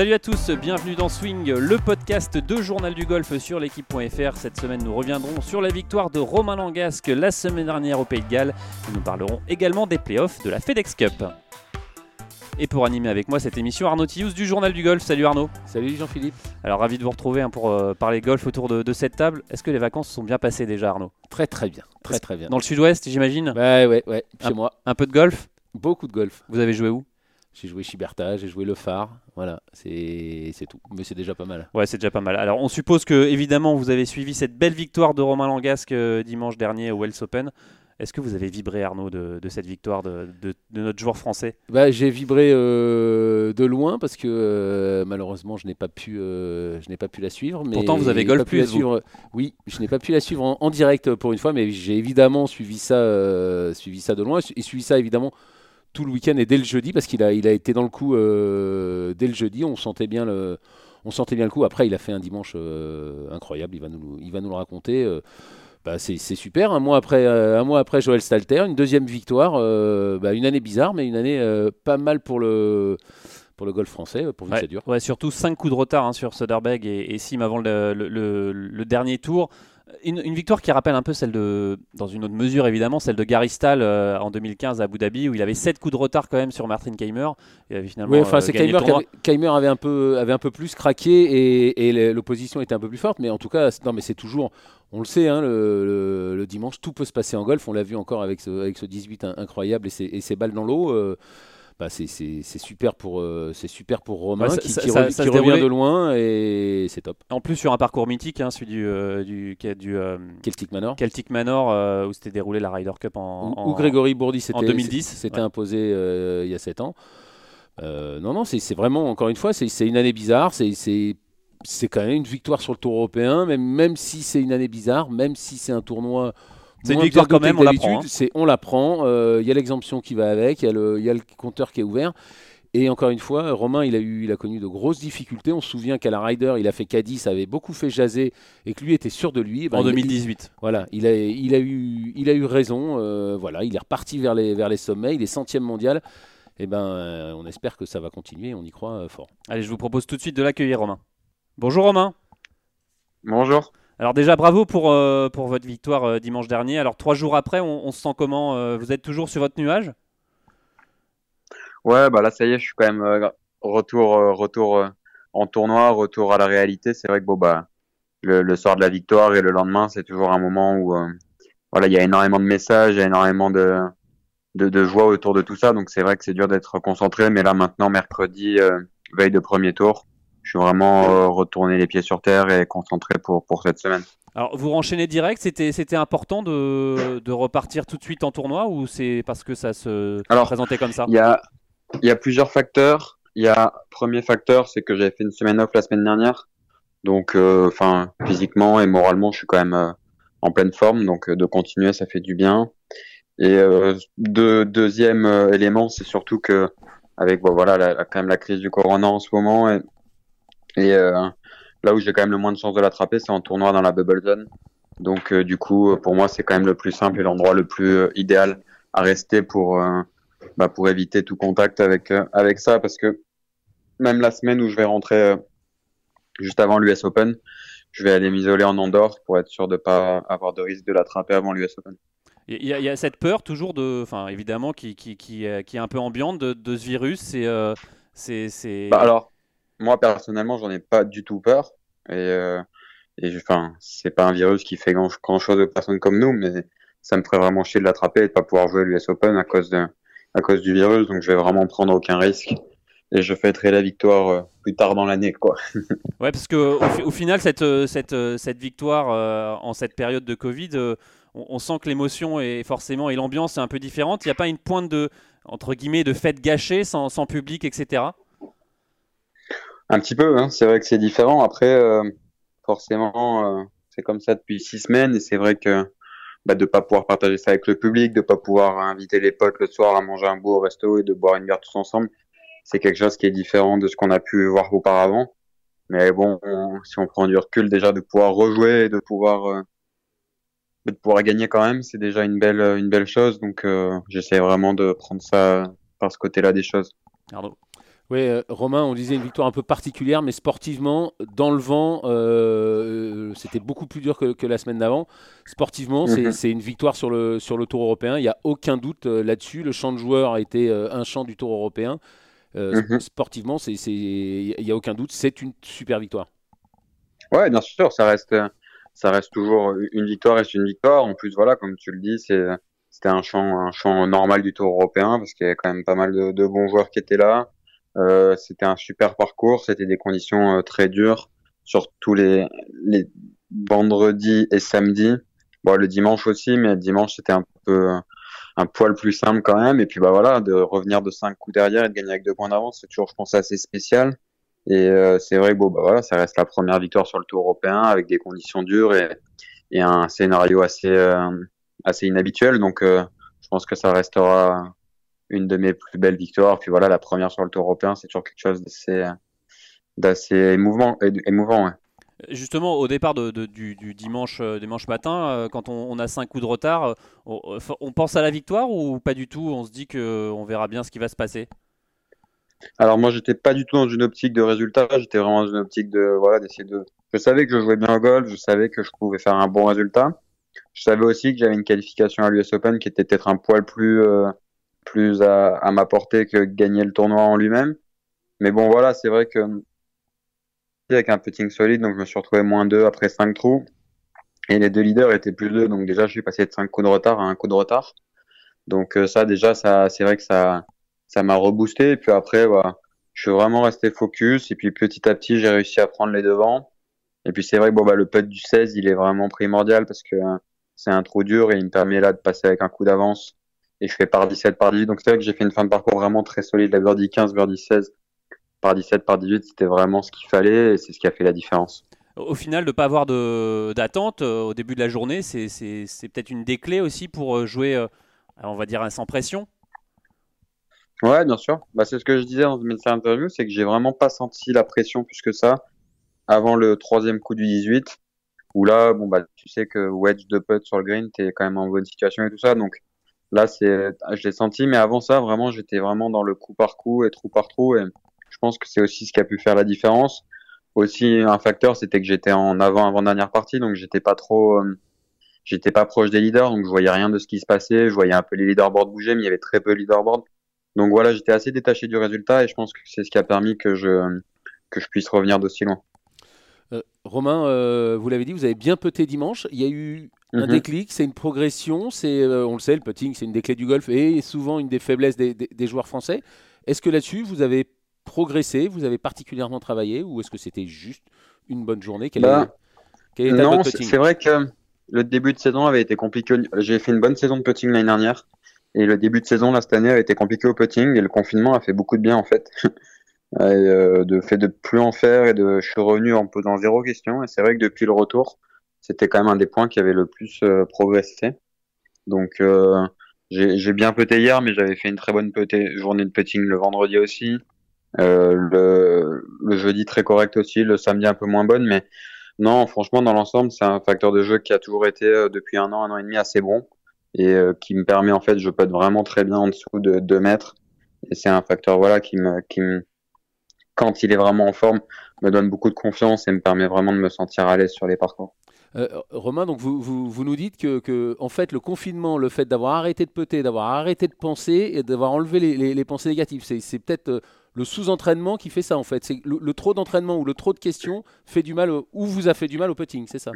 Salut à tous, bienvenue dans Swing, le podcast de Journal du Golf sur l'équipe.fr. Cette semaine, nous reviendrons sur la victoire de Romain Langasque la semaine dernière au Pays de Galles. nous parlerons également des playoffs de la FedEx Cup. Et pour animer avec moi cette émission, Arnaud Tillous du Journal du Golf. Salut Arnaud. Salut Jean-Philippe. Alors ravi de vous retrouver hein, pour euh, parler golf autour de, cette table. Est-ce que les vacances sont bien passées déjà Arnaud? Très très bien, très très bien. Dans le sud-ouest j'imagine? Ouais ouais ouais, chez moi. Un peu de golf? Beaucoup de golf. Vous avez joué où? J'ai joué Chiberta, j'ai joué Le Phare, voilà, c'est tout. Mais c'est déjà pas mal. Ouais, c'est déjà pas mal. Alors, on suppose que, évidemment, vous avez suivi cette belle victoire de Romain Langasque euh, dimanche dernier au Wells Open. Est-ce que vous avez vibré, Arnaud, de, cette victoire de, notre joueur français? Bah, J'ai vibré euh, de loin parce que euh, malheureusement, je n'ai pas, pu, je n'ai pas pu la suivre. Mais Pourtant, vous avez golf plus. Suivre, oui, je n'ai pas pu la suivre en, direct pour une fois, mais j'ai évidemment suivi ça, suivi ça de loin et suivi ça évidemment tout le week-end et dès le jeudi, parce qu'il a, il a été dans le coup euh, dès le jeudi. On sentait bien le, on sentait bien le coup. Après, il a fait un dimanche euh, incroyable. Il va nous, il va nous le raconter. Euh, bah, c'est, super. Un mois après, un mois après Joël Stalter, une deuxième victoire. Bah, une année bizarre, mais une année pas mal pour le pour le golf français, pourvu ouais, que ça dure. Ouais, surtout 5 coups de retard hein, sur Soderbergh et, et Sim avant le, le, dernier tour une, victoire qui rappelle un peu celle de, dans une autre mesure évidemment, celle de Gary Stahl euh, en 2015 à Abu Dhabi, où il avait 7 coups de retard quand même sur Martin Keimer. Il avait finalement oui, enfin, euh, c'est Keimer, avait, avait, un peu, avait un peu plus craqué et, l'opposition était un peu plus forte, mais en tout cas, non, mais c'est toujours, on le sait, hein, le, dimanche, tout peut se passer en golf. On l'a vu encore avec ce, avec ce 18 incroyable et ses, balles dans l'eau. Euh, bah, c'est super pour euh, c'est super pour Romain qui, revient de loin et c'est top. En plus sur un parcours mythique, hein, celui du euh, du, du euh, Celtic Manor, Celtic Manor où s'était déroulé la Ryder Cup en, où, Grégory Bourdi en 2010 s'était imposé il y a 7 ans. non non c'est vraiment encore une fois c'est une année bizarre c'est c'est quand même une victoire sur le tour européen même même si c'est une année bizarre même si c'est un tournoi c'est une victoire quand même, on la prend. Hein. C'est on la prend. Il y a l'exemption qui va avec, il y, y, a le compteur qui est ouvert. Et encore une fois, Romain, il a, eu, il a connu de grosses difficultés. On se souvient qu'à la Ryder, il a fait caddie, ça avait beaucoup fait jaser et que lui était sûr de lui. Ben, en 2018. voilà, il a, il, a eu, il a eu raison. Euh, voilà, il est reparti vers les, vers les sommets. Il est centième mondial. Et eh ben, euh, on espère que ça va continuer. On y croit euh, fort. Allez, je vous propose tout de suite de l'accueillir, Romain. Bonjour, Romain. Bonjour. Alors déjà bravo pour, euh, votre victoire euh, dimanche dernier. Alors trois jours après, on, se sent comment euh, Vous êtes toujours sur votre nuage? Ouais, bah là ça y est, je suis quand même retour en tournoi, retour à la réalité. C'est vrai que bah le, soir de la victoire et le lendemain, c'est toujours un moment où voilà il y a énormément de messages, il énormément de, joie autour de tout ça. Donc c'est vrai que c'est dur d'être concentré, mais là maintenant mercredi veille de premier tour suis vraiment euh, retourné les pieds sur terre et concentré pour, pour cette semaine. Alors, vous renchaînez direct, c'était, important de, de, repartir tout de suite en tournoi ou c'est parce que ça se présentait comme ça? Il y a, y a plusieurs facteurs. Il y a, premier facteur, c'est que j'avais fait une semaine off la semaine dernière. Donc, euh, physiquement et moralement, je suis quand même euh, en pleine forme. Donc, de continuer, ça fait du bien. Et de, deuxième élément, c'est surtout que, avec bon, voilà, la, quand même la crise du corona en ce moment, et et euh, là où j'ai quand même le moins de chances de l'attraper, c'est en tournoi dans la bubble zone. Donc euh, du coup, pour moi, c'est quand même le plus simple et l'endroit le plus euh, idéal à rester pour bah, pour éviter tout contact avec avec ça, parce que même la semaine où je vais rentrer juste avant l'US Open, je vais aller m'isoler en Andorre pour être sûr de pas avoir de risque de l'attraper avant l'US Open. Il y, a cette peur toujours de, enfin évidemment qui, qui, qui, qui, est un peu ambiante de, de ce virus. C'est, c'est, bah alors, moi personnellement, j'en ai pas du tout peur. Et, euh, enfin, c'est pas un virus qui fait grand, chose aux personnes comme nous, mais ça me ferait vraiment chier de l'attraper et de pas pouvoir jouer l'US Open à cause du virus. Donc, je vais vraiment prendre aucun risque et je fêterai la victoire euh, plus tard dans l'année, quoi. ouais, parce que au, final, cette, euh, victoire en cette période de Covid, on, sent que l'émotion est forcément et l'ambiance est un peu différente. Il n'y a pas une pointe de entre guillemets de fête gâchée sans public, etc. Un petit peu, hein. c'est vrai que c'est différent. Après, euh, forcément, euh, c'est comme ça depuis six semaines et c'est vrai que bah, de pas pouvoir partager ça avec le public, de pas pouvoir inviter les potes le soir à manger un bout au resto et de boire une bière tous ensemble, c'est quelque chose qui est différent de ce qu'on a pu voir auparavant. Mais bon, si on prend du recul, déjà de pouvoir rejouer et de pouvoir euh, de pouvoir gagner quand même, c'est déjà une belle une belle chose. Donc j'essaie vraiment de prendre ça par ce côté-là des choses. Oui, euh, Romain, on disait une victoire un peu particulière, mais sportivement, dans le vent, euh, c'était beaucoup plus dur que, la semaine d'avant. Sportivement, mhm. c'est une victoire sur le, sur le Tour européen. Il n'y a aucun doute euh, là-dessus. Le champ de joueur a été un champ du Tour européen. Mhm. Sportivement, il n'y a aucun doute. C'est une super victoire. Ouais, bien sûr, ça reste, ça reste toujours une victoire reste une victoire. En plus, voilà, comme tu le dis, c'était un champ, un champ normal du Tour européen parce qu'il y avait quand même pas mal de bons joueurs qui étaient là. Euh, c'était un super parcours, c'était des conditions euh, très dures sur tous les, les vendredis et samedis. Bon, le dimanche aussi, mais le dimanche c'était un peu un poil plus simple quand même. Et puis bah voilà, de revenir de cinq coups derrière et de gagner avec deux points d'avance, c'est toujours, je pense, assez spécial. Et euh, c'est vrai que bon bah voilà, ça reste la première victoire sur le Tour européen avec des conditions dures et, et un scénario assez assez inhabituel. Donc je pense que ça restera une de mes plus belles victoires. Puis voilà, la première sur le Tour européen, c'est toujours quelque chose d'assez, d'assez émouvant. émouvant Justement, au départ de, du, dimanche, euh, dimanche matin, euh, quand on, a cinq coups de retard, euh, on, pense à la victoire ou pas du tout? On se dit qu'on verra bien ce qui va se passer alors moi j'étais pas du tout dans une optique de résultat, j'étais vraiment dans une optique de voilà d'essayer de. Je savais que je jouais bien au golf, je savais que je pouvais faire un bon résultat. Je savais aussi que j'avais une qualification à l'US Open qui était peut-être un poil plus plus à, à m'apporter que gagner le tournoi en lui-même. Mais bon, voilà, c'est vrai que avec un putting solide, donc je me suis retrouvé moins 2 après 5 trous. Et les deux leaders étaient plus 2, donc déjà je suis passé de 5 coups de retard à un coup de retard. Donc euh, ça déjà, ça c'est vrai que ça ça m'a reboosté. Et puis après, voilà, je suis vraiment resté focus. Et puis petit à petit, j'ai réussi à prendre les devants. Et puis c'est vrai que bon, bah, le putt du 16, il est vraiment primordial parce que c'est un trou dur et il me permet là de passer avec un coup d'avance et je fais par 17, par 18. Donc c'est vrai que j'ai fait une fin de parcours vraiment très solide. La birdie 15, birdie 16, par 17, par 18, c'était vraiment ce qu'il fallait et c'est ce qui a fait la différence. Au final, de ne pas avoir d'attente euh, au début de la journée, c'est peut-être une des clés aussi pour euh, jouer, euh, on va dire, sans pression Ouais, bien sûr. Bah, c'est ce que je disais dans une interview, c'est que j'ai vraiment pas senti la pression plus que ça avant le troisième coup du 18, où là, bon bah, tu sais que wedge de putt sur le green, t'es quand même en bonne situation et tout ça, donc Là, c'est, je l'ai senti, mais avant ça, vraiment, j'étais vraiment dans le coup par coup et trou par trou, et je pense que c'est aussi ce qui a pu faire la différence. Aussi, un facteur, c'était que j'étais en avant avant dernière partie, donc j'étais pas trop, euh, j'étais pas proche des leaders, donc je voyais rien de ce qui se passait. Je voyais un peu les leaderboards bouger, mais il y avait très peu de leaderboards. Donc voilà, j'étais assez détaché du résultat, et je pense que c'est ce qui a permis que je que je puisse revenir d'aussi loin. Euh, Romain, euh, vous l'avez dit, vous avez bien peté dimanche. Il y a eu un mhm. déclic, c'est une progression. C'est, euh, on le sait, le putting, c'est une des clés du golf et souvent une des faiblesses des, joueurs français. Est-ce que là-dessus, vous avez progressé, vous avez particulièrement travaillé, ou est-ce que c'était juste une bonne journée? Bah, Non, c'est vrai que le début de saison avait été compliqué. J'ai fait une bonne saison de putting l'année dernière. Et le début de saison, là, cette année, a été compliqué au putting. Et le confinement a fait beaucoup de bien, en fait. Euh, de fait de plus en faire et de, je suis revenu en posant zéro question. Et c'est vrai que depuis le retour, c'était quand même un des points qui avait le plus euh, progressé. Donc euh, j'ai bien puté hier, mais j'avais fait une très bonne journée de putting le vendredi aussi. Euh, le, jeudi très correct aussi, le samedi un peu moins bonne, mais non, franchement, dans l'ensemble, c'est un facteur de jeu qui a toujours été depuis un an, un an et demi assez bon et qui me permet en fait, je putt vraiment très bien en dessous de 2 mètres. Et c'est un facteur voilà qui me, qui quand il est vraiment en forme, me donne beaucoup de confiance et me permet vraiment de me sentir à l'aise sur les parcours. Euh, Romain, donc vous, vous, nous dites que, en fait, le confinement, le fait d'avoir arrêté de peter, d'avoir arrêté de penser et d'avoir enlevé les, pensées négatives, c'est peut-être euh, le sous-entraînement qui fait ça en fait. C'est le, trop d'entraînement ou le trop de questions fait du mal ou vous a fait du mal au putting, c'est ça?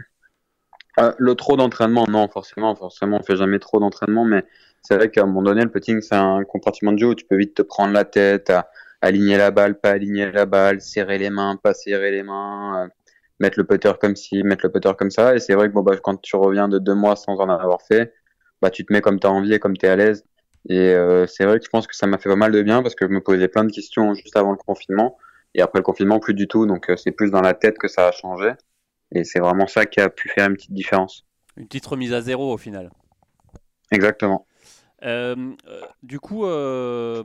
Euh, Le trop d'entraînement, non, forcément, forcément, on fait jamais trop d'entraînement, mais c'est vrai qu'à un moment donné, le putting, c'est un compartiment de jeu où tu peux vite te prendre la tête, aligner la balle, pas aligner la balle, serrer les mains, pas serrer les mains mettre le putter comme ci, mettre le putter comme ça. Et c'est vrai que bon, bah, quand tu reviens de deux mois sans en avoir fait, bah, tu te mets comme tu as envie et comme tu es à l'aise. Et euh, c'est vrai que je pense que ça m'a fait pas mal de bien parce que je me posais plein de questions juste avant le confinement. Et après le confinement, plus du tout. Donc euh, c'est plus dans la tête que ça a changé. Et c'est vraiment ça qui a pu faire une petite différence. Une petite remise à zéro au final. Exactement. Euh, euh, du coup, euh,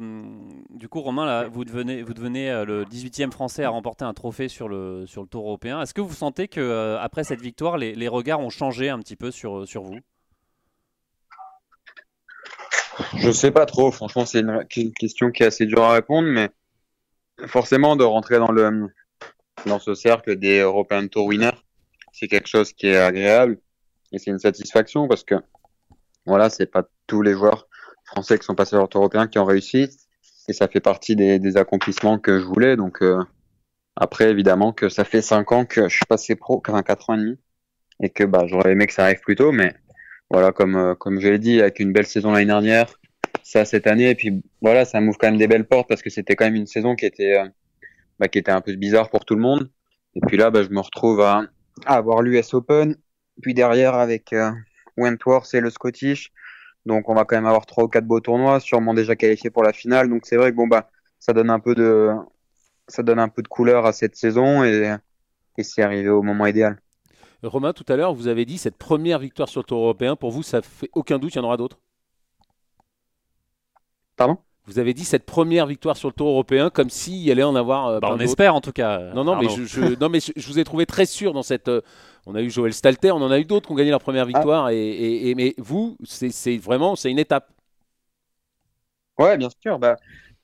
du coup, Romain, là, vous devenez, vous devenez le 18e Français à remporter un trophée sur le, sur le Tour européen. Est-ce que vous sentez que après cette victoire, les, les, regards ont changé un petit peu sur, sur vous? Je sais pas trop. Franchement, c'est une, question qui est assez dure à répondre, mais forcément de rentrer dans le dans ce cercle des European Tour winners, c'est quelque chose qui est agréable et c'est une satisfaction parce que voilà, c'est pas tous les joueurs français qui sont passés à européen qui ont réussi et ça fait partie des, accomplissements que je voulais. Donc euh, après, évidemment que ça fait cinq ans que je suis passé pro, enfin quatre ans et demi, et que bah j'aurais aimé que ça arrive plus tôt, mais voilà, comme euh, comme je l'ai dit, avec une belle saison l'année dernière, ça cette année, et puis voilà, ça m'ouvre quand même des belles portes parce que c'était quand même une saison qui était euh, bah, qui était un peu bizarre pour tout le monde. Et puis là, bah, je me retrouve à, à avoir l'US Open, puis derrière avec euh, Wentworth et le Scottish. Donc on va quand même avoir trois ou quatre beaux tournois, sûrement déjà qualifiés pour la finale. Donc c'est vrai que bon bah ça donne un peu de ça donne un peu de couleur à cette saison et, et c'est arrivé au moment idéal. Romain, tout à l'heure, vous avez dit cette première victoire sur le Tour européen, pour vous, ça fait aucun doute, il y en aura d'autres? Pardon? Vous avez dit cette première victoire sur le Tour européen comme s'il y allait en avoir. Euh, bah, on espère en tout cas. Non, non, mais je, non, mais je, vous ai trouvé très sûr dans cette. On a eu Joël Stalter, on en a eu d'autres qui ont gagné leur première victoire. Ah. Et, et, mais vous, c'est vraiment c'est une étape. Ouais, bien sûr. Bah,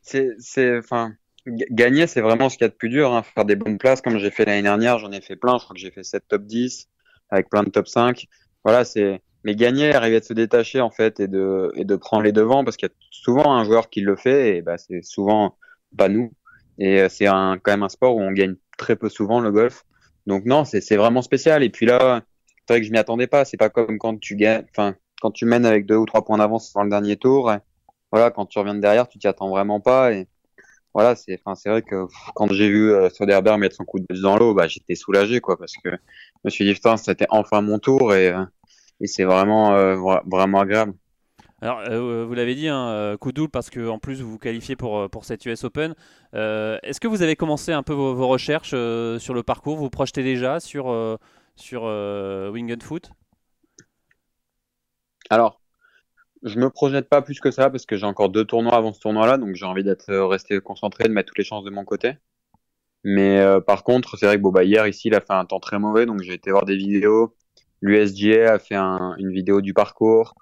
c'est, enfin, gagner, c'est vraiment ce qu'il y a de plus dur. Hein. Faire des bonnes places, comme j'ai fait l'année dernière, j'en ai fait plein. Je crois que j'ai fait 7 top 10 avec plein de top 5. Voilà, c'est. Mais gagner, arriver à se détacher en fait et de, et de prendre les devants parce qu'il y a souvent un joueur qui le fait et bah, c'est souvent pas nous. Et euh, c'est quand même un sport où on gagne très peu souvent le golf. Donc non, c'est vraiment spécial. Et puis là, c'est vrai que je m'y attendais pas. C'est pas comme quand tu gagnes, enfin, quand tu mènes avec deux ou trois points d'avance dans le dernier tour. voilà, quand tu reviens de derrière, tu t'y attends vraiment pas. Et voilà, c'est, enfin, c'est vrai que quand j'ai vu euh, Soderbergh mettre son coup de dans l'eau, bah, j'étais soulagé, quoi, parce que je me suis dit, putain, c'était enfin mon tour et, euh, et c'est vraiment, euh, vraiment agréable. Alors, euh, vous l'avez dit, hein, coup double parce que en plus vous vous qualifiez pour, pour cette US Open. Est-ce que vous avez commencé un peu vos, recherches sur le parcours? Vous projetez déjà sur, sur Winged Foot? Alors, je me projette pas plus que ça parce que j'ai encore deux tournois avant ce tournoi-là, donc j'ai envie d'être euh, resté concentré, de mettre toutes les chances de mon côté. Mais euh, par contre, c'est vrai que bon, bah, hier ici, il a fait un temps très mauvais, donc j'ai été voir des vidéos. L'USGA a fait une vidéo du parcours.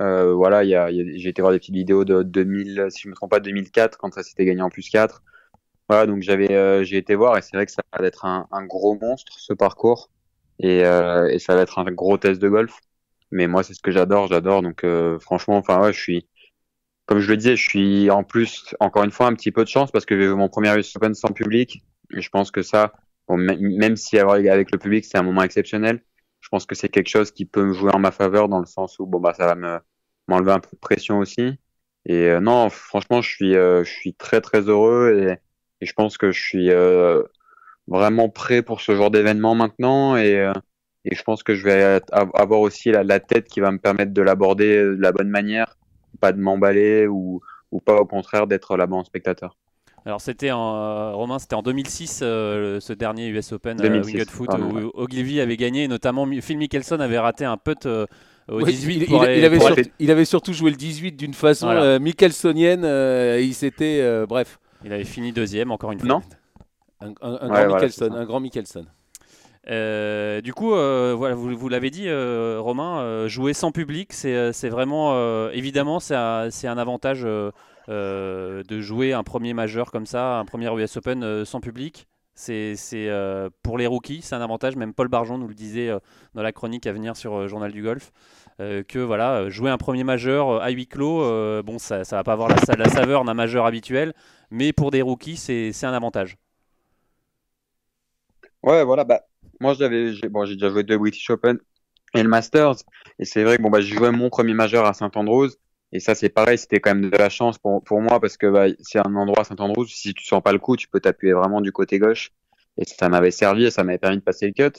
Euh, voilà, y a, j'ai été voir des petites vidéos de 2000, si je me trompe pas, 2004 quand ça s'était gagné en plus 4. Voilà, donc j'avais, j'ai été voir et c'est vrai que ça va être un, un, gros monstre ce parcours et, et ça va être un gros test de golf. Mais moi, c'est ce que j'adore, j'adore. Donc, euh, franchement, enfin, ouais, je suis, comme je le disais, je suis en plus, encore une fois, un petit peu de chance parce que j'ai mon premier US Open sans public. Et je pense que ça, même si avec le public, c'est un moment exceptionnel, je pense que c'est quelque chose qui peut me jouer en ma faveur dans le sens où, bon, bah, ça va me, m'enlever un peu de pression aussi. Et euh, non, franchement, je suis, euh, je suis très, très heureux et, et je pense que je suis vraiment prêt pour ce genre d'événement maintenant. Et, et je pense que je vais avoir aussi la, tête qui va me permettre de l'aborder de la bonne manière, pas de m'emballer ou, ou pas au contraire d'être là-bas en spectateur. Alors c'était en euh, Romain, c'était en 2006 euh, ce dernier US Open 2006, euh, Foot où Ogilvy avait gagné, notamment Phil Mickelson avait raté un putt au 18. Il, avait il, avait surtout joué le 18 d'une façon Mickelsonienne. il s'était bref. Il avait fini deuxième encore une fois. Non. Un, grand Mickelson, un grand Mickelson. Euh, du coup, euh, voilà, vous, vous l'avez dit, euh, Romain, jouer sans public, c'est vraiment, évidemment, c'est un, un, avantage de jouer un premier majeur comme ça, un premier US Open sans public. C'est pour les rookies, c'est un avantage. Même Paul Barjon nous le disait dans la chronique à venir sur Journal du Golf, que voilà, jouer un premier majeur à huis clos, bon, ça, ça va pas avoir la, la saveur d'un majeur habituel, mais pour des rookies, c'est un avantage. Ouais, voilà, bah, moi, j'avais, j'ai, bon, j'ai déjà joué deux British Open et le Masters. Et c'est vrai que bon, bah, j'ai joué mon premier majeur à Saint-Andrews. Et ça, c'est pareil, c'était quand même de la chance pour, pour moi parce que bah, c'est un endroit Saint-Andrews. Si tu sens pas le coup, tu peux t'appuyer vraiment du côté gauche. Et ça m'avait servi et ça m'avait permis de passer le cut.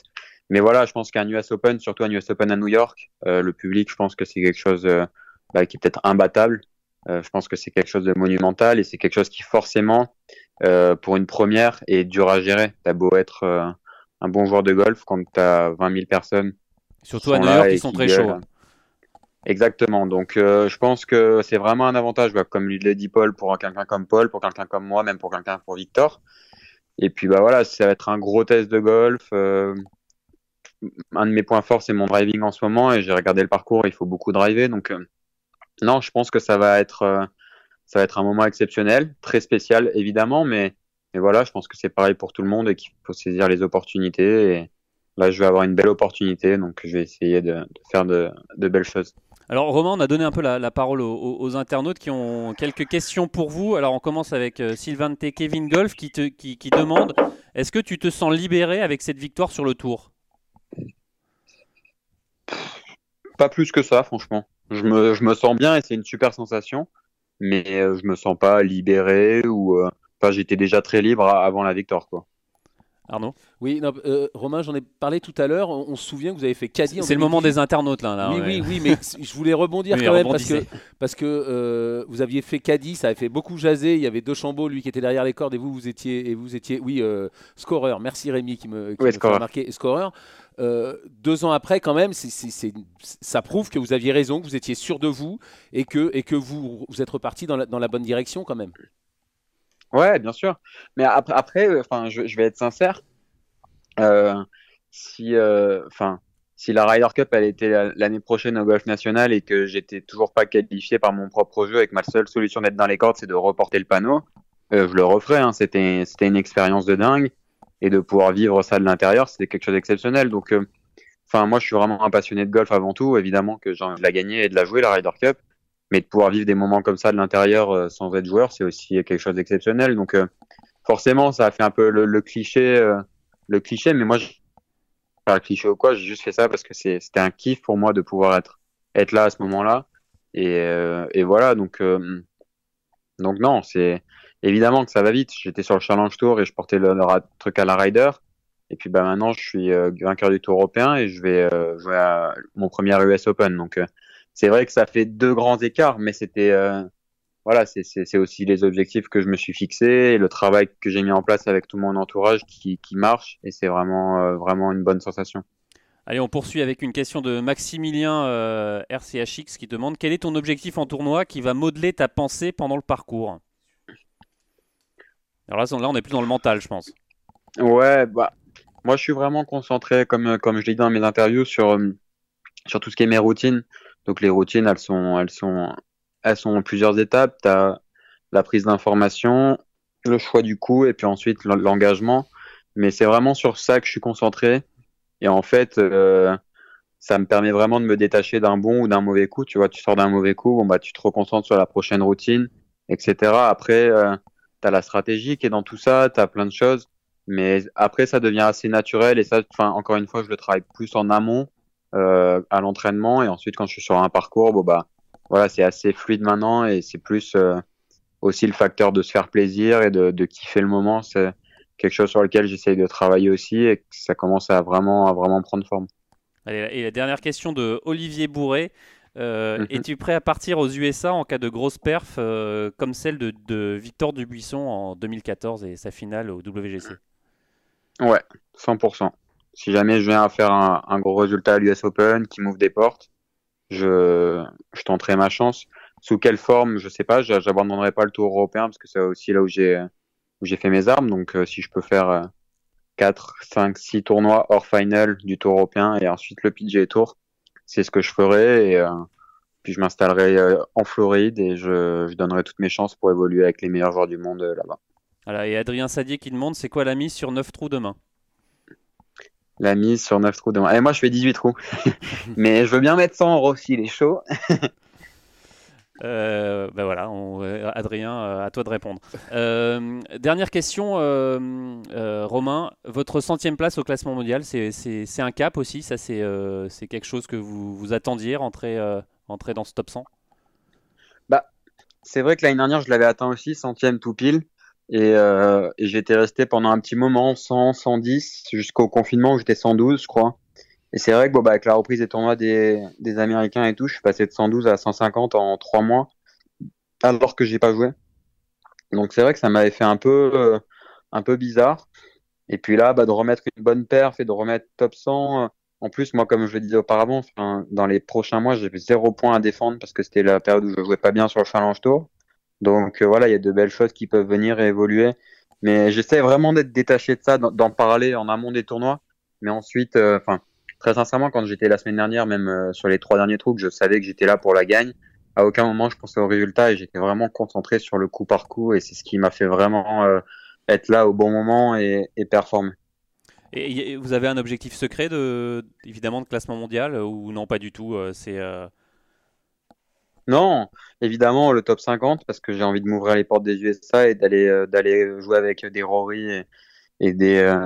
Mais voilà, je pense qu'un US Open, surtout un US Open à New York, euh, le public, je pense que c'est quelque chose euh, bah, qui est peut-être imbattable. Euh, je pense que c'est quelque chose de monumental et c'est quelque chose qui forcément, euh, pour une première, est dur à gérer. T'as beau être euh, un bon joueur de golf quand tu as 20 000 personnes. Surtout à New York, ils sont très chauds. Exactement. Donc, euh, je pense que c'est vraiment un avantage, bah, comme l'a dit Paul, pour quelqu'un comme Paul, pour quelqu'un comme moi, même pour quelqu'un pour Victor. Et puis, bah voilà, ça va être un gros test de golf. Euh, un de mes points forts, c'est mon driving en ce moment, et j'ai regardé le parcours. Il faut beaucoup driver, donc euh, non, je pense que ça va être, ça va être un moment exceptionnel, très spécial évidemment, mais mais voilà, je pense que c'est pareil pour tout le monde et qu'il faut saisir les opportunités. Et là, je vais avoir une belle opportunité, donc je vais essayer de, faire de, belles choses. Alors Romain, on a donné un peu la, parole aux, internautes qui ont quelques questions pour vous. Alors on commence avec euh, Sylvain T. Kevin Golf qui, te, demande est-ce que tu te sens libéré avec cette victoire sur le tour? Pas plus que ça, franchement. Je me, je me sens bien et c'est une super sensation, mais euh, je me sens pas libéré ou. Euh, enfin, j'étais déjà très libre avant la victoire, quoi. Arnaud Oui, euh, Romain, j'en ai parlé tout à l'heure. On, se souvient que vous avez fait caddie. C'est le moment des internautes là. oui, oui, oui, mais je voulais rebondir quand même parce que, parce que vous aviez fait caddie, ça avait fait beaucoup jaser. Il y avait deux chambeaux, lui qui était derrière les cordes et vous, vous étiez, et vous étiez, oui, scoreur. Merci Rémi qui me, qui fait remarquer scoreur. Euh, deux ans après, quand même, ça prouve que vous aviez raison, que vous étiez sûr de vous et que, et que vous, vous êtes reparti dans la, dans la bonne direction quand même. Ouais, bien sûr. Mais après, après euh, enfin, je, vais être sincère. Euh, si, enfin, si la Ryder Cup elle était l'année prochaine au Golf National et que j'étais toujours pas qualifié par mon propre jeu et que ma seule solution d'être dans les cordes c'est de reporter le panneau, je le referais. Hein. C'était, c'était une expérience de dingue et de pouvoir vivre ça de l'intérieur, c'était quelque chose d'exceptionnel. Donc, euh, enfin, moi, je suis vraiment un passionné de golf avant tout. Évidemment que j'ai envie de la gagner et de la jouer, la Ryder Cup. Mais de pouvoir vivre des moments comme ça de l'intérieur euh, sans être joueur, c'est aussi quelque chose d'exceptionnel. Donc, euh, forcément, ça a fait un peu le, cliché, le cliché. Mais moi, je, pas le cliché ou quoi, j'ai juste fait ça parce que c'était un kiff pour moi de pouvoir être, être là à ce moment-là. Et, et voilà. Donc, donc non, c'est évidemment que ça va vite. J'étais sur le Challenge Tour et je portais le, truc à la Ryder. Et puis bah maintenant, je suis euh, vainqueur du Tour européen et je vais euh, jouer à mon premier US Open. Donc euh, c'est vrai que ça fait deux grands écarts, mais c'était voilà, c'est aussi les objectifs que je me suis fixés et le travail que j'ai mis en place avec tout mon entourage qui, qui marche et c'est vraiment vraiment une bonne sensation. Allez, on poursuit avec une question de Maximilien RCHX qui demande quel est ton objectif en tournoi qui va modeler ta pensée pendant le parcours? Alors là, on est plus dans le mental, je pense. Ouais, bah, moi, je suis vraiment concentré, comme, comme je l'ai dit dans mes interviews, sur, euh, sur tout ce qui est mes routines. Donc, les routines, elles sont, elles sont, elles sont plusieurs étapes. Tu as la prise d'information, le choix du coup, et puis ensuite l'engagement. Mais c'est vraiment sur ça que je suis concentré. Et en fait, euh, ça me permet vraiment de me détacher d'un bon ou d'un mauvais coup. Tu vois, tu sors d'un mauvais coup, bon, bah, tu te reconcentres sur la prochaine routine, etc. Après, euh, tu la stratégie qui est dans tout ça, tu as plein de choses. Mais après, ça devient assez naturel. Et ça, enfin, encore une fois, je le travaille plus en amont, euh, à l'entraînement. Et ensuite, quand je suis sur un parcours, bon, bah, voilà, c'est assez fluide maintenant. Et c'est plus euh, aussi le facteur de se faire plaisir et de, de kiffer le moment. C'est quelque chose sur lequel j'essaye de travailler aussi et que ça commence à vraiment, à vraiment prendre forme. Allez, et la dernière question de Olivier Bourret. Euh, mhm. Es-tu prêt à partir aux USA en cas de grosse perf euh, comme celle de, Victor Dubuisson en 2014 et sa finale au WGC Ouais, 100%. Si jamais je viens à faire un, gros résultat à l'US Open qui m'ouvre des portes, je, tenterai ma chance. Sous quelle forme, je sais pas. J'abandonnerai pas le Tour européen parce que c'est aussi là où j'ai où j'ai fait mes armes. Donc euh, si je peux faire 4, 5, 6 tournois hors final du Tour européen et ensuite le PGA Tour, c'est ce que je ferai. Et euh, puis je m'installerai euh, en Floride et je, donnerai toutes mes chances pour évoluer avec les meilleurs joueurs du monde euh, là-bas. Voilà, et Adrien Sadier qui demande c'est quoi la mise sur 9 trous demain? La mise sur 9 trous. Et eh, moi je fais 18 trous. Mais je veux bien mettre 100 euros s'il est chaud. Euh, ben voilà, euh, Adrien, euh, à toi de répondre. dernière question, Romain. Votre centième place au classement mondial, c'est un cap aussi? Ça, c'est quelque chose que vous, vous attendiez, rentrer, rentrer dans ce top 100 bah, C'est vrai que l'année dernière, je l'avais atteint aussi, centième tout pile. Et, et j'étais resté pendant un petit moment 100, 110, jusqu'au confinement où j'étais 112, je crois. Et c'est vrai que bon, bah, avec la reprise des tournois des, des Américains et tout, je suis passé de 112 à 150 en trois mois, alors que j'ai pas joué. Donc c'est vrai que ça m'avait fait un peu, euh, un peu bizarre. Et puis là, bah, de remettre une bonne perf et de remettre top 100. Euh, en plus, moi, comme je le disais auparavant, dans les prochains mois, j'ai zéro point à défendre parce que c'était la période où je jouais pas bien sur le Challenge Tour. Donc euh, voilà, il y a de belles choses qui peuvent venir et évoluer. Mais j'essaie vraiment d'être détaché de ça, d'en parler en amont des tournois. Mais ensuite, enfin, très sincèrement, quand j'étais la semaine dernière, même euh, sur les trois derniers trous, je savais que j'étais là pour la gagne. À aucun moment je pensais au résultat et j'étais vraiment concentré sur le coup par coup et c'est ce qui m'a fait vraiment euh, être là au bon moment et, performer. Et vous avez un objectif secret de, évidemment, de classement mondial ou non, pas du tout C'est non, évidemment le top 50 parce que j'ai envie de m'ouvrir les portes des USA et d'aller d'aller jouer avec des Rory et, des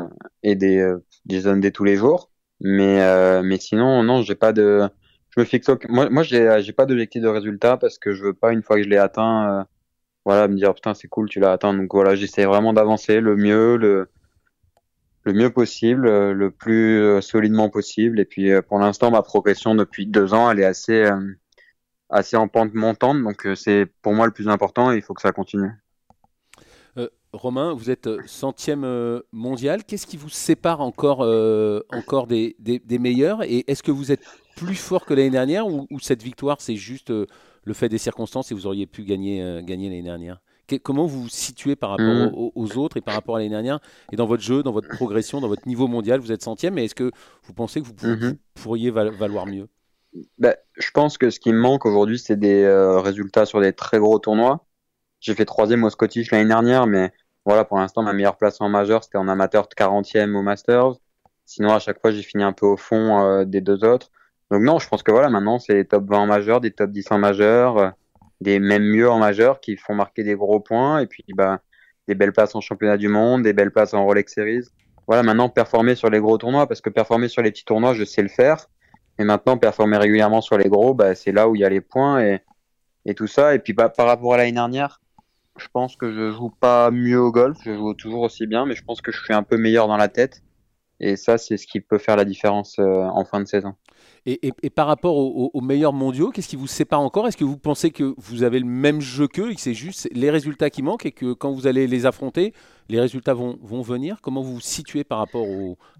et des zones des tous les jours. Mais mais sinon non, j'ai pas de je me fixe moi moi j'ai pas d'objectif de résultat parce que je veux pas une fois que je l'ai atteint voilà me dire putain c'est cool tu l'as atteint donc voilà j'essaie vraiment d'avancer le mieux le mieux possible, euh, le plus euh, solidement possible. Et puis euh, pour l'instant, ma progression depuis deux ans, elle est assez, assez en pente montante. Donc c'est pour moi le plus important et il faut que ça continue. Romain, vous êtes centième mondial. Qu'est-ce qui vous sépare encore, encore des, des, meilleurs? Et est-ce que vous êtes plus fort que l'année dernière ou, ou, cette victoire, c'est juste le fait des circonstances et vous auriez pu gagner, gagner l'année dernière? Comment vous vous situez par rapport mmh. aux, autres et par rapport à l'année dernière? Et dans votre jeu, dans votre progression, dans votre niveau mondial, vous êtes centième, mais est-ce que vous pensez que vous, mmh. pourriez valoir mieux? Bah, Je pense que ce qui me manque aujourd'hui, c'est des euh, résultats sur des très gros tournois. J'ai fait troisième au Scottish l'année dernière, mais voilà, pour l'instant, ma meilleure place en majeur, c'était en amateur 40e au Masters. Sinon, à chaque fois, j'ai fini un peu au fond euh, des deux autres. Donc non, je pense que voilà, maintenant, c'est les top 20 en majeur, des top 10 en majeur des même mieux en majeur qui font marquer des gros points et puis bah des belles places en championnat du monde, des belles places en Rolex Series. Voilà, maintenant performer sur les gros tournois parce que performer sur les petits tournois, je sais le faire. Et maintenant performer régulièrement sur les gros, bah, c'est là où il y a les points et, et tout ça. Et puis bah, par rapport à l'année dernière, je pense que je joue pas mieux au golf, je joue toujours aussi bien, mais je pense que je suis un peu meilleur dans la tête. Et ça, c'est ce qui peut faire la différence euh, en fin de saison. Et, par rapport aux, meilleurs mondiaux, qu'est-ce qui vous sépare encore? Est-ce que vous pensez que vous avez le même jeu qu'eux et que c'est juste les résultats qui manquent et que quand vous allez les affronter, les résultats vont, vont venir? Comment vous vous situez par rapport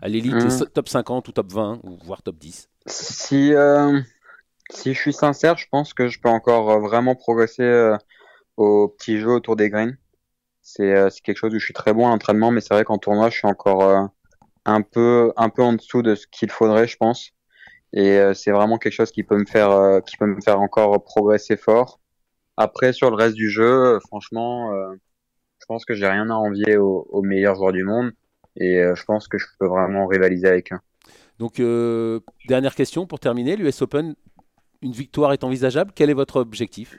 à l'élite, mmh. top 50 ou top 20, ou voire top 10 si, euh, si je suis sincère, je pense que je peux encore euh, vraiment progresser euh, au petit jeu autour des greens. C'est quelque chose où je suis très bon à l'entraînement, mais c'est vrai qu'en tournoi, je suis encore un, peu, un peu en dessous de ce qu'il faudrait, je pense et euh, c'est vraiment quelque chose qui peut me faire euh, qui peut me faire encore progresser fort. Après sur le reste du jeu, euh, franchement, je pense que j'ai rien à envier aux, meilleurs joueurs du monde et je pense que je peux vraiment rivaliser avec eux. Donc dernière question pour terminer, l'US Open, une victoire est envisageable. Quel est votre objectif?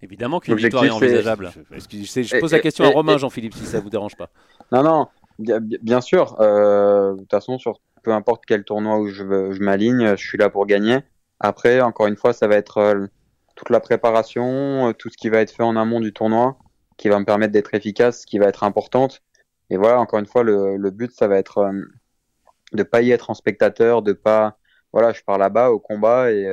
Évidemment qu'une victoire est envisageable. Je, pose la question à Romain, Jean-Philippe, si ça vous dérange pas. Non, non, bien sûr. de toute façon, sur peu importe quel tournoi où je, je m'aligne, je suis là pour gagner. Après, encore une fois, ça va être euh, toute la préparation, euh, tout ce qui va être fait en amont du tournoi, qui va me permettre d'être efficace, qui va être importante. Et voilà, encore une fois, le, le but, ça va être euh, de pas y être en spectateur, de pas, voilà, je pars là-bas au combat et,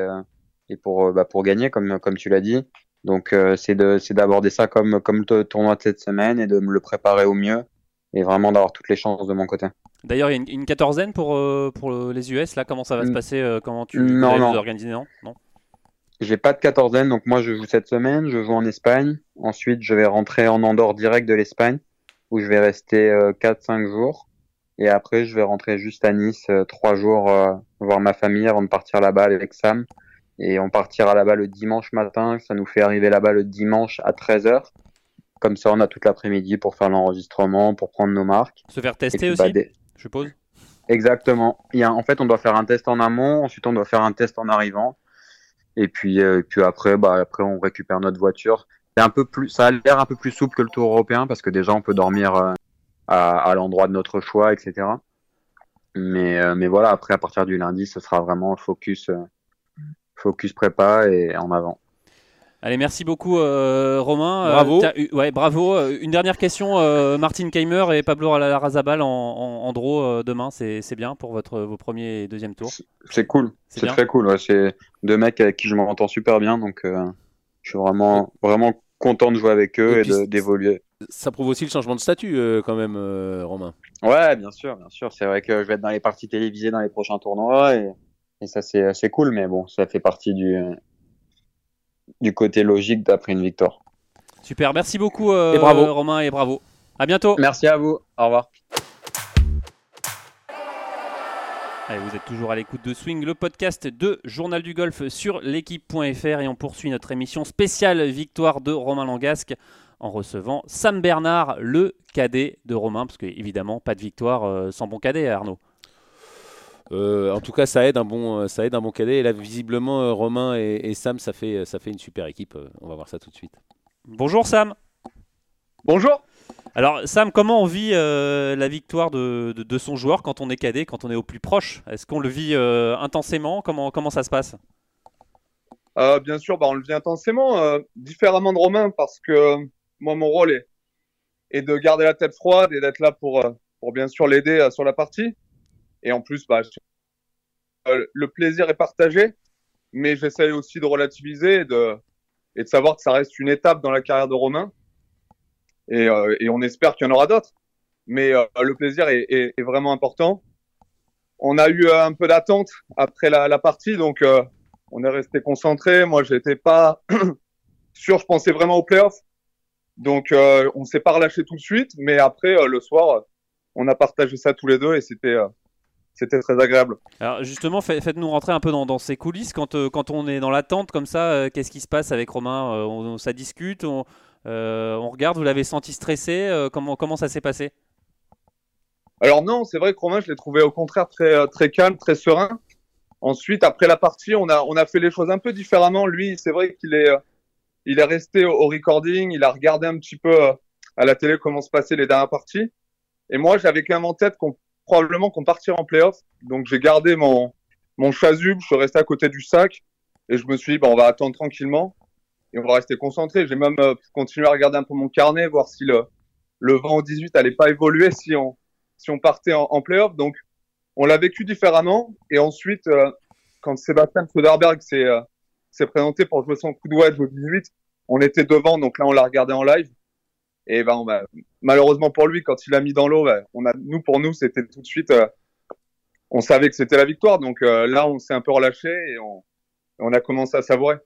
et pour, bah, pour gagner, comme, comme tu l'as dit. Donc, c'est de, c'est d'aborder ça comme, comme le tournoi de cette semaine et de me le préparer au mieux et vraiment d'avoir toutes les chances de mon côté. D'ailleurs, il y a une, quatorzaine pour, euh, pour les US. Là, comment ça va se passer euh, Comment tu non, non. organiser Non, non J'ai pas de quatorzaine, donc moi je joue cette semaine. Je joue en Espagne. Ensuite, je vais rentrer en Andorre direct de l'Espagne, où je vais rester 4-5 euh, jours. Et après, je vais rentrer juste à Nice 3 jours voir ma famille avant de partir là-bas avec Sam. Et on partira là-bas le dimanche matin. Ça nous fait arriver là-bas le dimanche à 13h. Comme ça, on a toute l'après-midi pour faire l'enregistrement, pour prendre nos marques. Se faire tester aussi bah, je suppose Exactement. Il y a, en fait, on doit faire un test en amont, ensuite on doit faire un test en arrivant, et puis, euh, puis après, bah, après on récupère notre voiture. C'est un peu plus, ça a l'air un peu plus souple que le Tour européen parce que déjà on peut dormir euh, à, à l'endroit de notre choix, etc. Mais, euh, mais voilà, après à partir du lundi, ce sera vraiment focus, focus prépa et en avant. Allez, merci beaucoup euh, Romain. Euh, bravo. ouais, bravo. Euh, une dernière question, Martin Keimer et Pablo Razabal en, en, draw demain, c'est bien pour votre, vos premiers et deuxième tours? C'est cool, c'est très cool. Ouais. C'est deux mecs avec qui je m'entends super bien, donc je suis vraiment, vraiment content de jouer avec eux et, d'évoluer. Ça prouve aussi le changement de statut quand même, Romain. Ouais, bien sûr, bien sûr. C'est vrai que je vais être dans les parties télévisées dans les prochains tournois et, et ça c'est cool, mais bon, ça fait partie du du côté logique d'après une victoire. Super, merci beaucoup euh, et bravo. Romain et bravo. À bientôt. Merci à vous. Au revoir. Allez, vous êtes toujours à l'écoute de Swing, le podcast de Journal du Golf sur l'équipe.fr et on poursuit notre émission spéciale victoire de Romain Langasque en recevant Sam Bernard, le cadet de Romain, parce que évidemment pas de victoire sans bon cadet, Arnaud. en tout cas, ça aide un bon, ça aide un bon cadet. Et là, visiblement, Romain et, Sam, ça fait, ça fait une super équipe. On va voir ça tout de suite. Bonjour Sam. Bonjour. Alors Sam, comment on vit euh, la victoire de, son joueur quand on est cadet, quand on est au plus proche? Est-ce qu'on le vit euh, intensément? Comment, comment ça se passe? Euh, Bien sûr, bah, on le vit intensément, différemment de Romain, parce que moi mon rôle est, est, de garder la tête froide et d'être là pour, pour bien sûr l'aider sur la partie. Et en plus, bah, le plaisir est partagé, mais j'essaie aussi de relativiser et de, et de savoir que ça reste une étape dans la carrière de Romain et, euh, et on espère qu'il y en aura d'autres. Mais euh, le plaisir est, est, est, vraiment important. On a eu un peu d'attente après la, la, partie, donc euh, on est resté concentré. Moi, j'étais pas sûr, je pensais vraiment aux playoffs. Donc, euh, on s'est pas relâché tout de suite, mais après, le soir, on a partagé ça tous les deux et c'était c'était très agréable. Alors justement, faites-nous rentrer un peu dans, dans ces coulisses. Quand, quand on est dans l'attente comme ça, qu'est-ce qui se passe avec Romain on, Ça discute on, euh, on regarde, vous l'avez senti stressé. Euh, comment, comment ça s'est passé? Alors non, c'est vrai que Romain, je l'ai trouvé au contraire très, euh, très calme, très serein. Ensuite, après la partie, on a, on a fait les choses un peu différemment. Lui, c'est vrai qu'il est, il est resté au, recording, il a regardé un petit peu à la télé comment se passaient les dernières parties. Et moi, j'avais quand même en tête qu'on probablement qu'on partirait en playoff. Donc j'ai gardé mon, mon chasuble, je suis resté à côté du sac et je me suis dit, bon, on va attendre tranquillement et on va rester concentré. J'ai même euh, continué à regarder un peu mon carnet, voir si le, le vent au 18 allait pas évoluer si on, si on partait en, en playoff. Donc, on l'a vécu différemment. Et ensuite, euh, quand Sébastien Soderberg s'est euh, s'est présenté pour jouer son coup de wedge au 18, on était devant, donc là on l'a regardé en live. Et ben, bah, malheureusement pour lui, quand il a mis dans l'eau, ben, on a, nous pour nous, c'était tout de suite, on savait que c'était la victoire. Donc là, on s'est un peu relâché et on, on a commencé à savourer.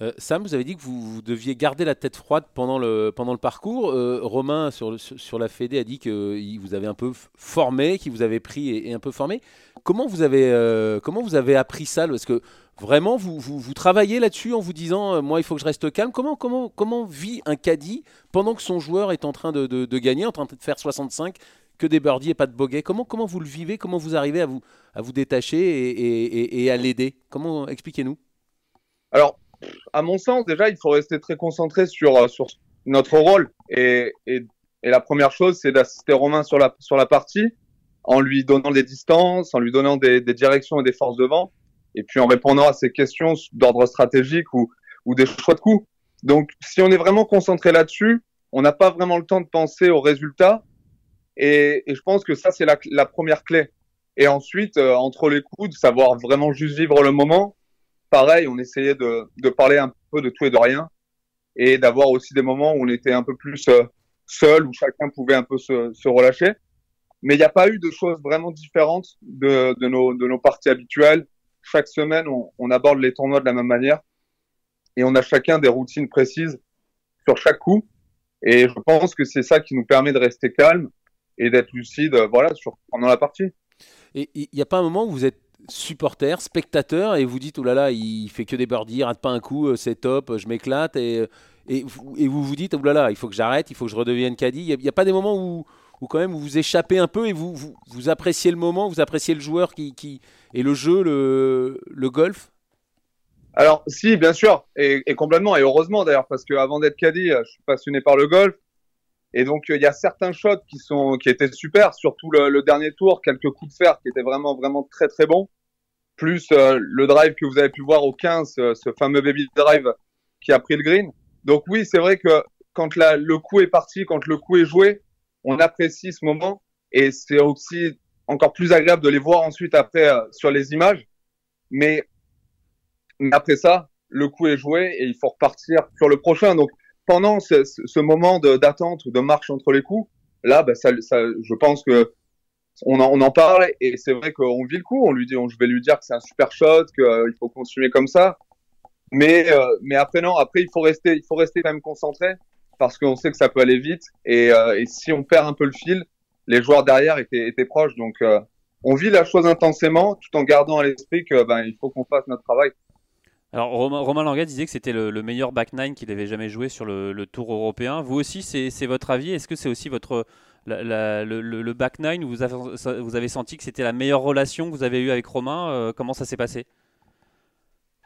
Euh, Sam, vous avez dit que vous, deviez garder la tête froide pendant le, pendant le parcours. Euh, Romain, sur, sur la Fédé, a dit qu'il vous avait un peu formé, qu'il vous avait pris et, un peu formé. Comment vous avez, euh, comment vous avez appris ça? Parce que vraiment, vous, vous, travaillez là-dessus en vous disant Moi, il faut que je reste calme. Comment, comment, comment vit un caddie pendant que son joueur est en train de, de, gagner, en train de faire 65 que des birdies et pas de bogey? Comment, comment vous le vivez? Comment vous arrivez à vous, à vous détacher et, et, et à l'aider? Comment Expliquez-nous. Alors, à mon sens, déjà, il faut rester très concentré sur, euh, sur notre rôle. Et, et, et la première chose, c'est d'assister Romain sur la, sur la partie en lui donnant des distances, en lui donnant des, des directions et des forces de vent, et puis en répondant à ses questions d'ordre stratégique ou, ou des choix de coups. Donc, si on est vraiment concentré là-dessus, on n'a pas vraiment le temps de penser aux résultats. Et, et je pense que ça, c'est la, la, première clé. Et ensuite, euh, entre les coups, de savoir vraiment juste vivre le moment pareil, on essayait de, de, parler un peu de tout et de rien et d'avoir aussi des moments où on était un peu plus euh, seul, où chacun pouvait un peu se, se relâcher. Mais il n'y a pas eu de choses vraiment différentes de, de, nos, de nos parties habituelles. Chaque semaine, on, on, aborde les tournois de la même manière et on a chacun des routines précises sur chaque coup. Et je pense que c'est ça qui nous permet de rester calme et d'être lucide, voilà, sur, pendant la partie. Et il n'y a pas un moment où vous êtes supporter, spectateur, et vous dites, oh là là, il fait que des birdies, rate pas un coup, euh, c'est top, je m'éclate, et, et, et, vous vous dites, oh là là, il faut que j'arrête, il faut que je redevienne caddie. Il n'y a, pas des moments où, où, quand même vous échappez un peu et vous, vous, vous, appréciez le moment, vous appréciez le joueur qui, qui et le jeu, le, le golf? Alors, si, bien sûr, et, et complètement, et heureusement d'ailleurs, parce qu'avant d'être caddie, je suis passionné par le golf. Et donc, il y a certains shots qui sont, qui étaient super, surtout le, le, dernier tour, quelques coups de fer qui étaient vraiment, vraiment très, très bons plus euh, le drive que vous avez pu voir au 15, ce, ce, fameux baby drive qui a pris le green. Donc oui, c'est vrai que quand la, le coup est parti, quand le coup est joué, on apprécie ce moment et c'est aussi encore plus agréable de les voir ensuite après euh, sur les images. Mais, après ça, le coup est joué et il faut repartir sur le prochain. Donc pendant ce, ce moment d'attente ou de marche entre les coups, là, bah, ça, je pense que on en, on en parle et c'est vrai qu'on vit le coup. On lui dit, je vais lui dire que c'est un super shot, qu'il euh, faut continuer comme ça. Mais euh, mais après non, après il faut rester, il faut rester quand même concentré parce qu'on sait que ça peut aller vite et, euh, et, si on perd un peu le fil, les joueurs derrière étaient, étaient proches. Donc on vit la chose intensément tout en gardant à l'esprit que ben il faut qu'on fasse notre travail. Alors Romain, Romain disait que c'était le, meilleur back nine qu'il avait jamais joué sur le, tour européen. Vous aussi, c'est votre avis? Est-ce que c'est aussi votre le, back nine? Où vous avez, senti que c'était la meilleure relation que vous avez eue avec Romain euh, Comment ça s'est passé?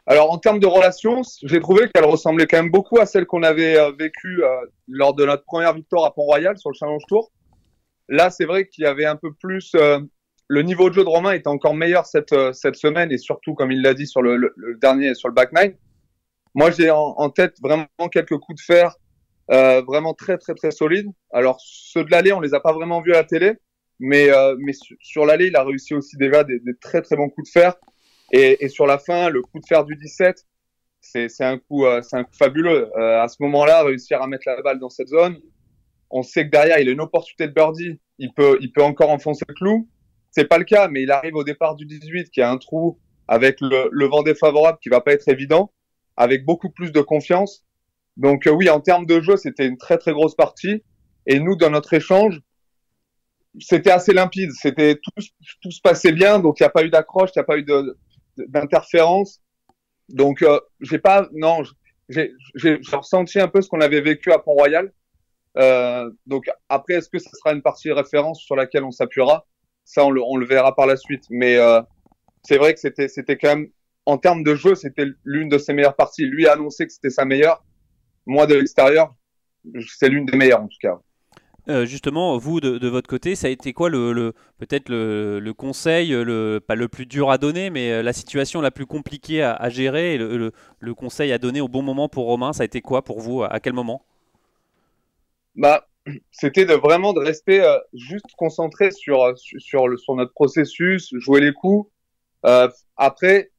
Alors en termes de relation, j'ai trouvé qu'elle ressemblait quand même beaucoup à celle qu'on avait euh, vécue euh, lors de notre première victoire à Pont-Royal sur le Challenge Tour. Là, c'est vrai qu'il y avait un peu plus le niveau de jeu de Romain était encore meilleur cette, euh, cette semaine et surtout, comme il l'a dit sur le, le, dernier, sur le back nine. Moi, j'ai en, tête vraiment quelques coups de fer euh, vraiment très, très, très solides. Alors, ceux de l'allée, on les a pas vraiment vus à la télé, mais, euh, mais sur, l'allée, il a réussi aussi déjà des, très, très bons coups de fer. Et, et, sur la fin, le coup de fer du 17, c'est un coup, euh, un coup fabuleux. Euh, à ce moment-là, réussir à mettre la balle dans cette zone, on sait que derrière, il a une opportunité de birdie. Il peut, il peut encore enfoncer le clou. C'est pas le cas, mais il arrive au départ du 18 qui a un trou avec le, le vent défavorable qui va pas être évident, avec beaucoup plus de confiance. Donc euh, oui, en termes de jeu, c'était une très très grosse partie. Et nous, dans notre échange, c'était assez limpide. C'était tout, tout se passait bien, donc il n'y a pas eu d'accroche, il n'y a pas eu d'interférence. Donc euh, j'ai pas, non, j'ai ressenti un peu ce qu'on avait vécu à Pont-Royal. Euh, donc après, est-ce que ce sera une partie référence sur laquelle on s'appuiera? Ça, on le, on le, verra par la suite. Mais euh, c'est vrai que c'était, c'était quand même, en termes de jeu, c'était l'une de ses meilleures parties. Lui a annoncé que c'était sa meilleure. Moi, de l'extérieur, c'est l'une des meilleures en tout cas. Euh, justement, vous de, de, votre côté, ça a été quoi le, le peut-être le, le, conseil, le, pas le plus dur à donner, mais euh, la situation la plus compliquée à, à gérer et le, le, conseil à donner au bon moment pour Romain, ça a été quoi pour vous À quel moment? Bah, c'était de vraiment de rester euh, juste concentré sur euh, sur, le, sur notre processus, jouer les coups. Euh, après,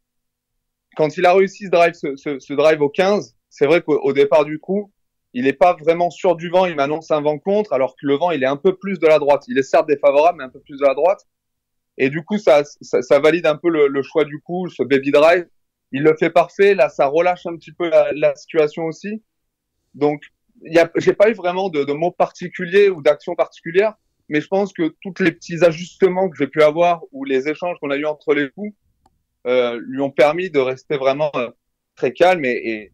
quand il a réussi ce drive, ce, ce, drive au 15, c'est vrai qu'au départ du coup, il n'est pas vraiment sûr du vent. Il m'annonce un vent contre, alors que le vent il est un peu plus de la droite. Il est certes défavorable, mais un peu plus de la droite. Et du coup, ça, ça, ça valide un peu le, le, choix du coup, ce baby drive. Il le fait parfait. Là, ça relâche un petit peu la, la situation aussi. Donc, j'ai pas eu vraiment de, de mots particuliers ou d'actions particulières, mais je pense que tous les petits ajustements que j'ai pu avoir ou les échanges qu'on a eu entre les coups euh, lui ont permis de rester vraiment euh, très calme et, et,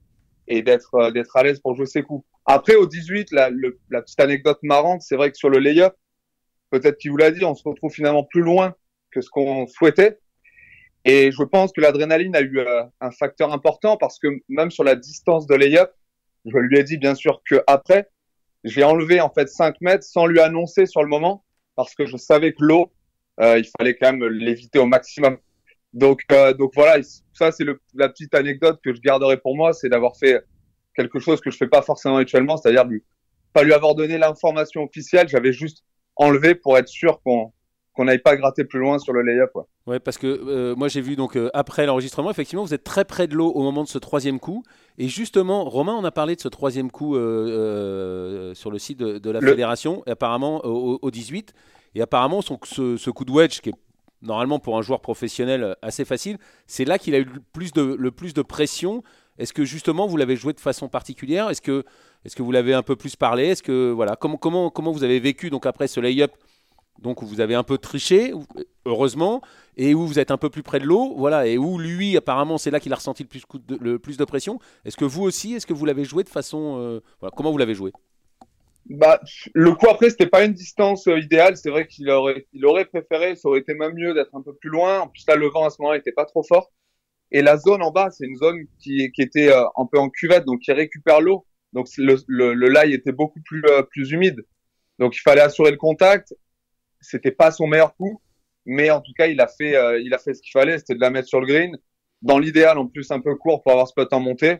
et d'être euh, d'être à l'aise pour jouer ses coups. Après au 18, la, la petite anecdote marrante, c'est vrai que sur le layup, peut-être qu'il vous l'a dit, on se retrouve finalement plus loin que ce qu'on souhaitait. Et je pense que l'adrénaline a eu euh, un facteur important parce que même sur la distance de layup, je lui ai dit bien sûr que après, j'ai enlevé en fait 5 mètres sans lui annoncer sur le moment parce que je savais que l'eau, euh, il fallait quand même l'éviter au maximum. Donc, euh, donc voilà, ça c'est la petite anecdote que je garderai pour moi, c'est d'avoir fait quelque chose que je fais pas forcément actuellement, c'est-à-dire pas lui avoir donné l'information officielle, j'avais juste enlevé pour être sûr qu'on qu'on n'aille pas gratter plus loin sur le layup. Ouais, ouais parce que euh, moi j'ai vu donc euh, après l'enregistrement, effectivement, vous êtes très près de l'eau au moment de ce troisième coup. Et justement, Romain, on a parlé de ce troisième coup euh, sur le site de, la fédération, apparemment au, 18. Et apparemment, son, ce, coup de wedge, qui est normalement pour un joueur professionnel assez facile, c'est là qu'il a eu le plus de, le plus de pression. Est-ce que justement vous l'avez joué de façon particulière? Est-ce que, est que vous l'avez un peu plus parlé? Est-ce que voilà comment, comment, comment vous avez vécu donc après ce lay-up donc vous avez un peu triché, heureusement, et où vous êtes un peu plus près de l'eau, voilà, et où lui, apparemment, c'est là qu'il a ressenti le plus de, pression. Est-ce que vous aussi, est-ce que vous l'avez joué de façon, euh, comment vous l'avez joué? Bah, le coup après, c'était pas une distance euh, idéale. C'est vrai qu'il aurait, préféré, ça aurait été même mieux d'être un peu plus loin. En plus là, le vent à ce moment-là était pas trop fort. Et la zone en bas, c'est une zone qui, était euh, un peu en cuvette, donc qui récupère l'eau. Donc le, le, était beaucoup plus humide. Donc il fallait assurer le contact c'était pas son meilleur coup, mais en tout cas, il a fait, euh, il a fait ce qu'il fallait, c'était de la mettre sur le green. Dans l'idéal, en plus, un peu court pour avoir ce putt en montée.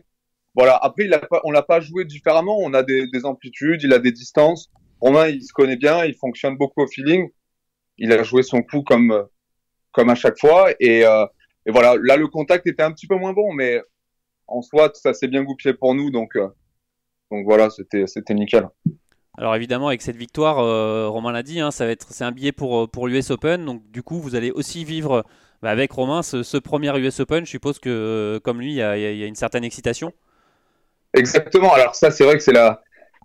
Voilà. Après, il a pas, on l'a pas joué différemment. On a des, des, amplitudes, il a des distances. Romain, il se connaît bien, il fonctionne beaucoup au feeling. Il a joué son coup comme, comme à chaque fois. Et, euh, et voilà. Là, le contact était un petit peu moins bon, mais en soi, ça s'est bien goupillé pour nous. Donc, euh, donc voilà, c'était, c'était nickel. Alors évidemment, avec cette victoire, euh, Romain l'a dit, hein, c'est un billet pour, euh, pour l'US Open. Donc du coup, vous allez aussi vivre bah, avec Romain ce, premier US Open. Je suppose que euh, comme lui, il y, a, une certaine excitation. Exactement. Alors ça, c'est vrai que c'est la,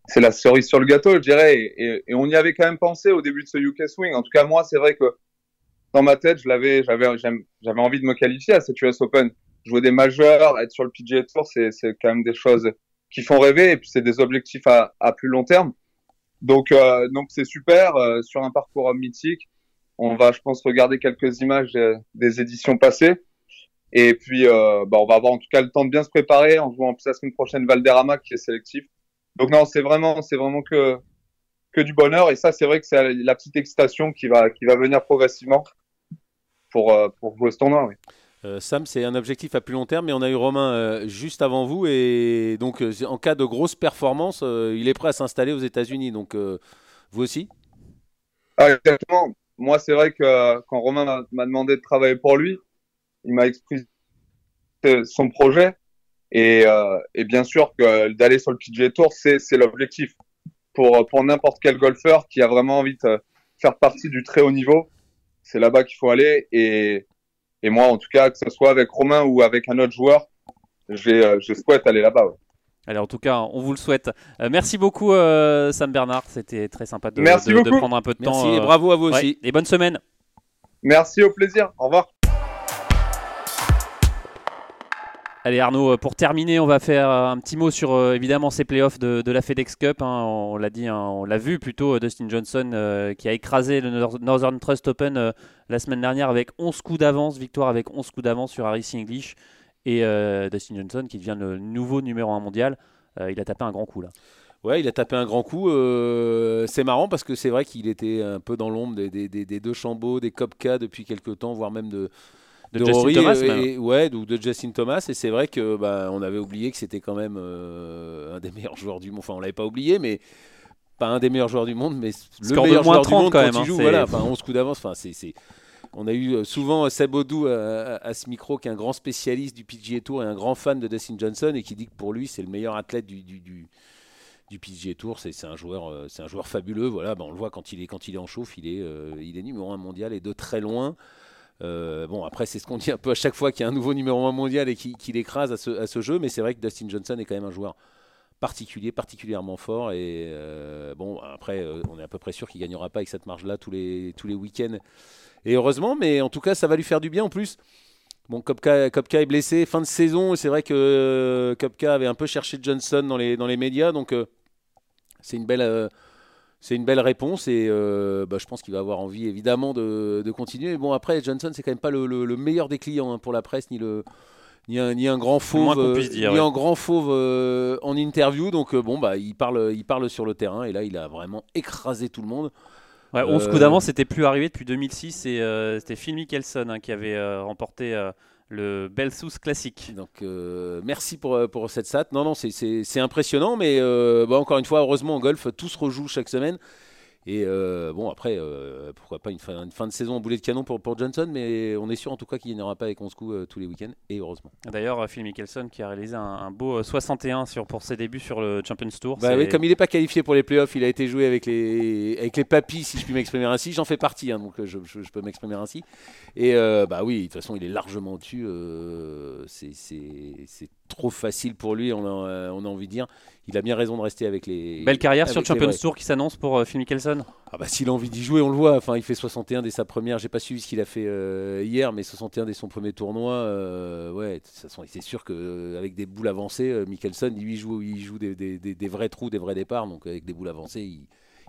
c'est la cerise sur le gâteau, je dirais. Et, on y avait quand même pensé au début de ce UK Swing. En tout cas, moi, c'est vrai que dans ma tête, je l'avais, j'avais, envie de me qualifier à cette US Open. jouer des majeurs, être sur le PGA Tour, c'est c'est quand même des choses qui font rêver et puis c'est des objectifs à, à plus long terme. Donc euh, donc c'est super euh, sur un parcours mythique. On va, je pense, regarder quelques images des, des éditions passées. Et puis, euh, bah, on va avoir en tout cas le temps de bien se préparer en jouant la semaine prochaine Valderrama qui est sélectif. Donc non, c'est vraiment, c'est vraiment que que du bonheur. Et ça, c'est vrai que c'est la petite excitation qui va qui va venir progressivement pour euh, pour jouer ce tournoi. Oui. Euh, Sam, c'est un objectif à plus long terme, mais on a eu Romain euh, juste avant vous et donc euh, en cas de grosse performance, il est prêt à s'installer aux États-Unis. Donc vous aussi? Ah, exactement. Moi, c'est vrai que quand Romain m'a- m'a demandé de travailler pour lui, il m'a expliqué son projet. Et, bien sûr que d'aller sur le PGA Tour, c'est c'est l'objectif pour pour n'importe quel golfeur qui a vraiment envie de faire partie du très haut niveau. C'est là-bas qu'il faut aller. Et et moi, en tout cas, que ce soit avec Romain ou avec un autre joueur, j'ai euh, je souhaite aller là-bas. ouais. Allez, en tout cas, on vous le souhaite. Euh, merci beaucoup, euh, Sam Bernard. C'était très sympa de, Merci de- de beaucoup. prendre un peu de Merci temps. et euh, bravo à vous ouais. aussi. et bonne semaine. Merci, au plaisir. Au revoir. Allez Arnaud, euh, pour terminer, on va faire euh, un petit mot sur euh, évidemment ces playoffs de, de la FedEx Cup. hein. on l'a dit, hein, on l'a vu plutôt, Dustin Johnson qui a écrasé le Nor- Northern Trust Open la semaine dernière avec 11 coups d'avance, victoire avec 11 coups d'avance sur Harris English. Et Dustin Johnson qui devient le nouveau numéro 1 mondial. Il a tapé un grand coup là. Ouais, il a tapé un grand coup. c'est marrant parce que c'est vrai qu'il était un peu dans l'ombre des, deux Chambeaux, des Kopka depuis quelques temps, voire même de, De Justin Rory, Thomas, euh, même. et- ouais, ou de Justin Thomas. Et c'est vrai que bah, on avait oublié que c'était quand même euh, un des meilleurs joueurs du monde. Enfin, on l'avait pas oublié, mais pas un des meilleurs joueurs du monde, mais le Score de meilleur moins joueur 30 du monde quand quand, même, il hein, joue. Voilà, enfin 11 coups d'avance. Enfin, c'est, On a eu euh, souvent Seb Odou à, à- à ce micro, qui est un grand spécialiste du PGA Tour et un grand fan de Dustin Johnson, et qui dit que pour lui, c'est le meilleur athlète du, du, du, du PGA Tour. C'est, un joueur, euh, c'est un joueur fabuleux. Voilà, ben, on le voit quand il est quand il est en chauffe, il est, euh, il est numéro un mondial et de très loin. Euh, bon, après, c'est ce qu'on dit un peu à chaque fois qu'il y a un nouveau numéro 1 mondial et qu'il écrase à ce, jeu, mais c'est vrai que Dustin Johnson est quand même un joueur particulier, particulièrement fort. Et euh, bon, après, euh, on est à peu près sûr qu'il gagnera pas avec cette marge-là tous les, tous les week-ends. Et heureusement, mais en tout cas, ça va lui faire du bien en plus. Bon, Kopka, est blessé, fin de saison, c'est vrai que Kopka avait un peu cherché Johnson dans les, dans les médias, donc c'est une belle. Euh, c'est une belle réponse et euh, bah, je pense qu'il va avoir envie évidemment de, de continuer. Mais bon après Johnson c'est quand même pas le, le- le meilleur des clients hein, pour la presse ni le ni un, ni un grand fauve euh, dire, ni ouais. un grand fauve euh, en interview donc euh, bon bah il parle il parle sur le terrain et là il a vraiment écrasé tout le monde. Ouais, 11 Euh, coups d'avance, c'était plus arrivé depuis 2006 et euh, c'était Phil Mickelson hein, qui avait euh, remporté euh, le Belsus Classic. Donc euh, merci pour, euh, cette stat. Non, non, c'est impressionnant, mais euh, bah, encore une fois, heureusement en golf, tout se rejoue chaque semaine. Et euh, bon, après, euh, pourquoi pas une fin, une fin de saison en boulet de canon pour, pour Johnson, mais on est sûr en tout cas qu'il n'y en aura pas avec 11 coups euh, tous les week-ends, et heureusement. D'ailleurs, Phil Mickelson qui a réalisé un, un beau euh, 61 sur, pour ses débuts sur le Champions Tour. Bah oui, comme il n'est pas qualifié pour les playoffs, il a été joué avec les, avec les papis, si je puis m'exprimer ainsi. J'en fais partie, hein, donc je, je- je peux m'exprimer ainsi. Et bah oui, de toute façon, il est largement au-dessus. c'est trop facile pour lui, on a, euh, on a envie de dire. Il a bien raison de rester avec les. Belle carrière sur le Champions. Tour qui s'annonce pour euh, Phil Mickelson. Ah bah s'il a envie d'y jouer, on le voit. Enfin, il fait 61 dès sa première. J'ai pas suivi ce qu'il a fait euh, hier, mais 61 dès son premier tournoi. euh, ouais, de toute façon, c'est sûr qu'avec des boules avancées, Mickelson, lui, il joue, il joue des, des- des- des vrais trous, des vrais départs. Donc avec des boules avancées, il,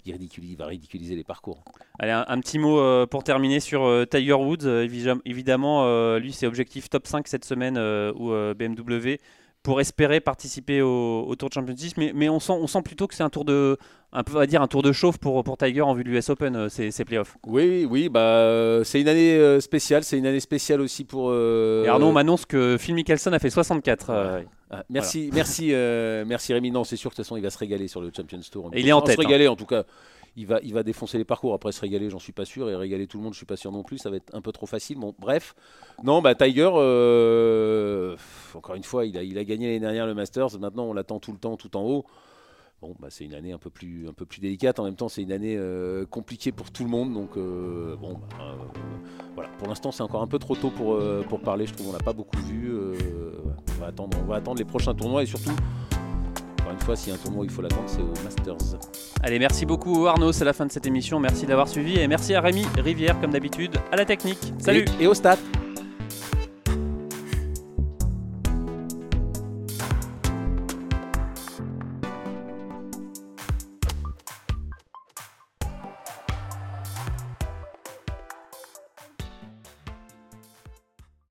il ridiculise- il va ridiculiser les parcours. Allez, un, un petit mot euh, pour terminer sur euh, Tiger Woods. Euh, évidem- évidemment, euh, lui, c'est objectif top 5 cette semaine euh, ou euh, BMW pour espérer participer au, au Tour de Championship. Mais, mais on, sent, on sent plutôt que c'est un tour de, un peu, on va dire un tour de chauffe pour, pour Tiger en vue de l'US Open, euh, ces, ces playoffs. Oui, oui, bah euh, c'est une année euh, spéciale. C'est une année spéciale aussi pour. euh, Et Arnaud m'annonce que Phil Mickelson a fait 64. euh, Ah, merci, merci, euh, merci Rémi. Non, c'est sûr que de toute façon, il va se régaler sur le Champions Tour. Et il est en tête, Se régaler, en tout cas. Il va, il va défoncer les parcours. Après, se régaler, j'en suis pas sûr. Et régaler tout le monde, je suis pas sûr non plus. Ça va être un peu trop facile. Bon, bref. Non, bah Tiger, euh, encore une fois, il a, il a gagné l'année dernière le Masters. Maintenant, on l'attend tout le temps, tout en haut. Bon, bah, c'est une année un peu plus, un peu plus délicate. En même temps, c'est une année euh, compliquée pour tout le monde. Donc, euh, bon, bah, euh, voilà. Pour l'instant, c'est encore un peu trop tôt pour, pour parler. Je trouve qu'on n'a pas beaucoup vu. on, va attendre, on va attendre les prochains tournois et surtout, encore une fois, s'il y a un tournoi où il faut l'attendre, c'est au Masters. Allez, merci beaucoup Arnaud, c'est la fin de cette émission. Merci d'avoir suivi et merci à Rémi Rivière, comme d'habitude, à la technique. Salut Et, et au stade.